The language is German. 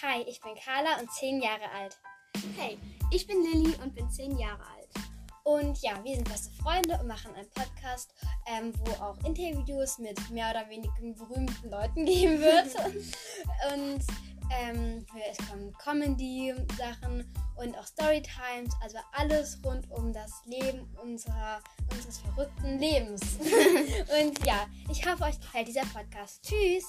Hi, ich bin Carla und 10 Jahre alt. Hey, ich bin Lilly und bin 10 Jahre alt. Und ja, wir sind beste Freunde und machen einen Podcast, ähm, wo auch Interviews mit mehr oder weniger berühmten Leuten geben wird. und ähm, es kommen Comedy-Sachen und auch Storytimes, also alles rund um das Leben unserer, unseres verrückten Lebens. und ja, ich hoffe, euch gefällt dieser Podcast. Tschüss!